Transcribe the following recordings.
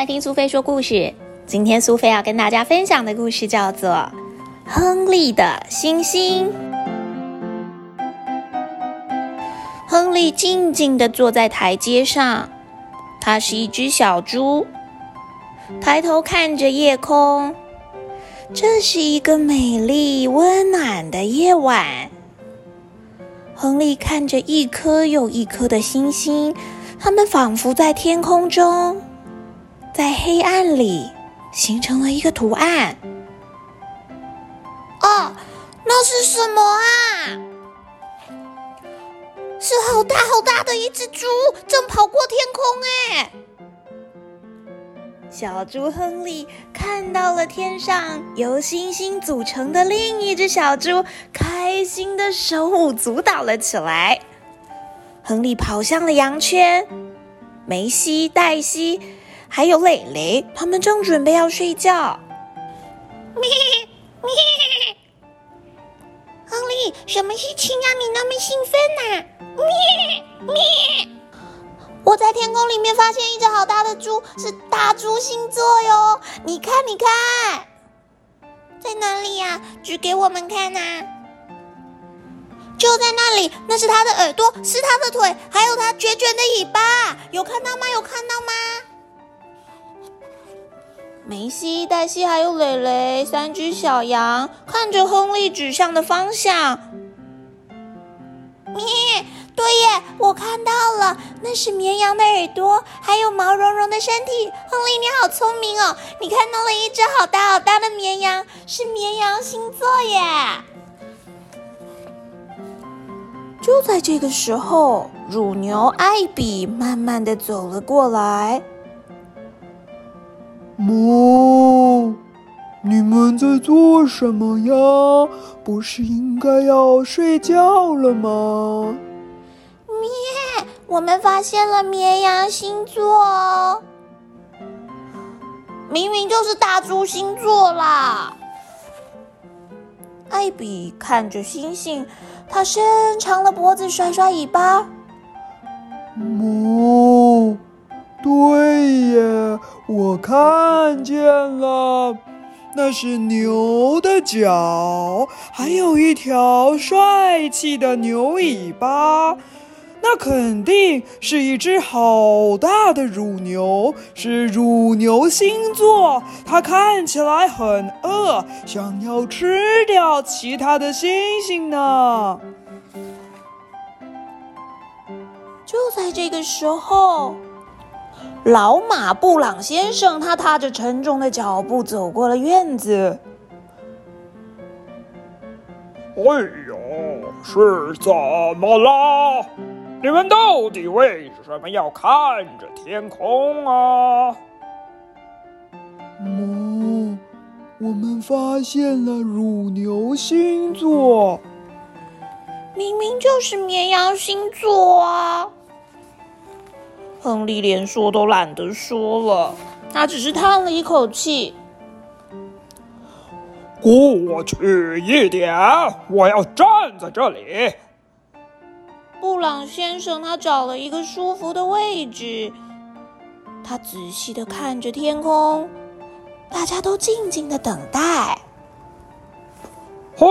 来听苏菲说故事。今天苏菲要跟大家分享的故事叫做《亨利的星星》。亨利静静地坐在台阶上，他是一只小猪，抬头看着夜空。这是一个美丽温暖的夜晚。亨利看着一颗又一颗的星星，它们仿佛在天空中。在黑暗里形成了一个图案。哦，那是什么啊？是好大好大的一只猪，正跑过天空哎！小猪亨利看到了天上由星星组成的另一只小猪，开心的手舞足蹈了起来。亨利跑向了羊圈，梅西、黛西。还有蕾蕾，他们正准备要睡觉。咩咩，亨利，什么事情让你那么兴奋呢？咩咩，我在天空里面发现一只好大的猪，是大猪星座哟！你看，你看，在哪里呀？举给我们看呐！就在那里，那是它的耳朵，是它的腿，还有它卷卷的尾巴，有看到吗？有看到吗？梅西、黛西还有蕾蕾三只小羊看着亨利指向的方向。咩，对耶，我看到了，那是绵羊的耳朵，还有毛茸茸的身体。亨利，你好聪明哦！你看到了一只好大好大的绵羊，是绵羊星座耶。就在这个时候，乳牛艾比慢慢的走了过来。哞！你们在做什么呀？不是应该要睡觉了吗？咩！我们发现了绵羊星座，明明就是大猪星座啦！艾比看着星星，他伸长了脖子，甩甩尾巴。哞！对耶，我看见了，那是牛的脚，还有一条帅气的牛尾巴。那肯定是一只好大的乳牛，是乳牛星座。它看起来很饿，想要吃掉其他的星星呢。就在这个时候。老马布朗先生，他踏着沉重的脚步走过了院子。哎呦，是怎么了？你们到底为什么要看着天空啊？哞，我们发现了乳牛星座，明明就是绵羊星座啊！亨利连说都懒得说了，他只是叹了一口气。过去一点，我要站在这里。布朗先生他找了一个舒服的位置，他仔细的看着天空，大家都静静的等待。嘿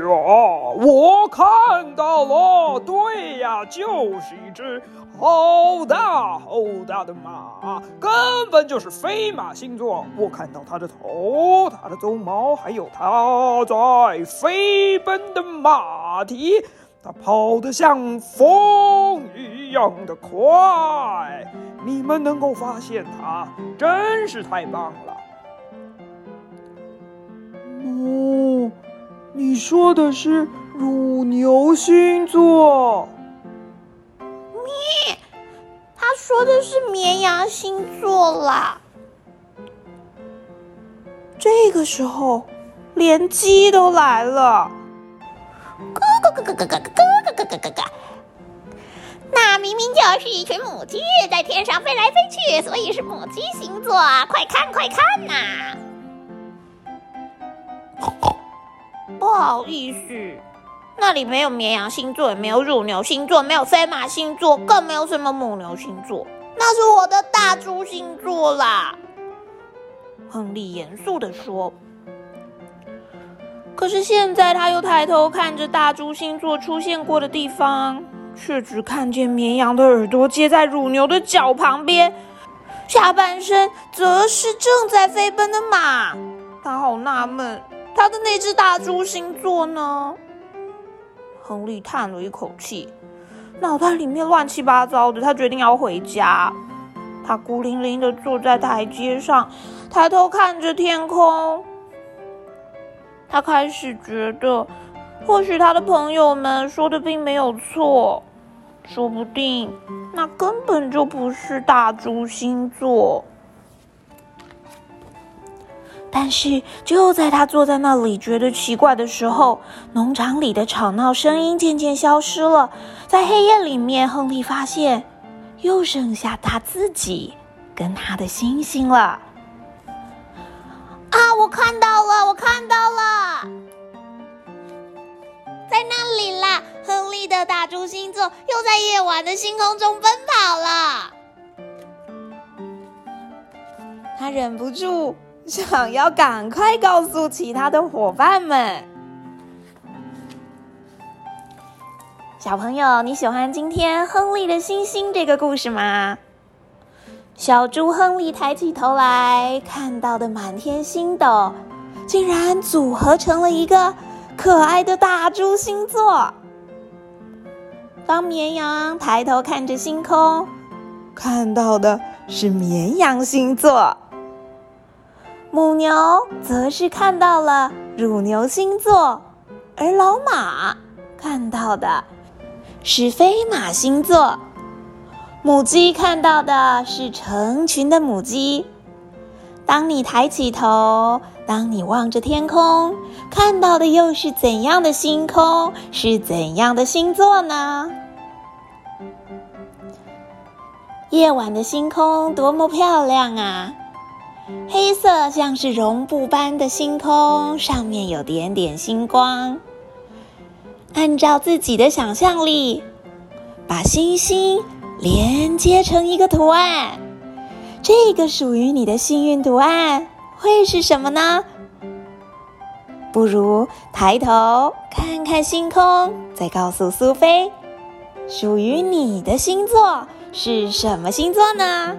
呀，我看到了，对呀，就是一只好大好大的马，根本就是飞马星座。我看到它的头、它的鬃毛，还有它在飞奔的马蹄，它跑得像风一样的快。你们能够发现它，真是太棒了。你说的是乳牛星座？咩？他说的是绵羊星座啦。这个时候，连鸡都来了。咯咯咯咯咯咯咯咯咯咯咯！那明明就是一群母鸡在天上飞来飞去，所以是母鸡星座。快看，快看呐！不好意思，那里没有绵羊星座，也没有乳牛星座，没有飞马星座，更没有什么母牛星座。那是我的大猪星座啦。亨利严肃地说。可是现在他又抬头看着大猪星座出现过的地方，却只看见绵羊的耳朵接在乳牛的脚旁边，下半身则是正在飞奔的马。他好纳闷，他的那只大猪星座呢？亨利叹了一口气，脑袋里面乱七八糟的。他决定要回家。他孤零零的坐在台阶上，抬头看着天空。他开始觉得，或许他的朋友们说的并没有错，说不定那根本就不是大猪星座。但是就在他坐在那里觉得奇怪的时候，农场里的吵闹声音渐渐消失了。在黑夜里面，亨利发现又剩下他自己跟他的星星了。啊！我看到了，我看到了，在那里啦！亨利的大猪星座又在夜晚的星空中奔跑了。他忍不住。想要赶快告诉其他的伙伴们，小朋友，你喜欢今天亨利的星星这个故事吗？小猪亨利抬起头来，看到的满天星斗，竟然组合成了一个可爱的大猪星座。当绵羊抬头看着星空，看到的是绵羊星座。母牛则是看到了乳牛星座，而老马看到的是飞马星座。母鸡看到的是成群的母鸡。当你抬起头，当你望着天空，看到的又是怎样的星空？是怎样的星座呢？夜晚的星空多么漂亮啊！黑色像是绒布般的星空，上面有点点星光。按照自己的想象力，把星星连接成一个图案。这个属于你的幸运图案会是什么呢？不如抬头看看星空，再告诉苏菲，属于你的星座是什么星座呢？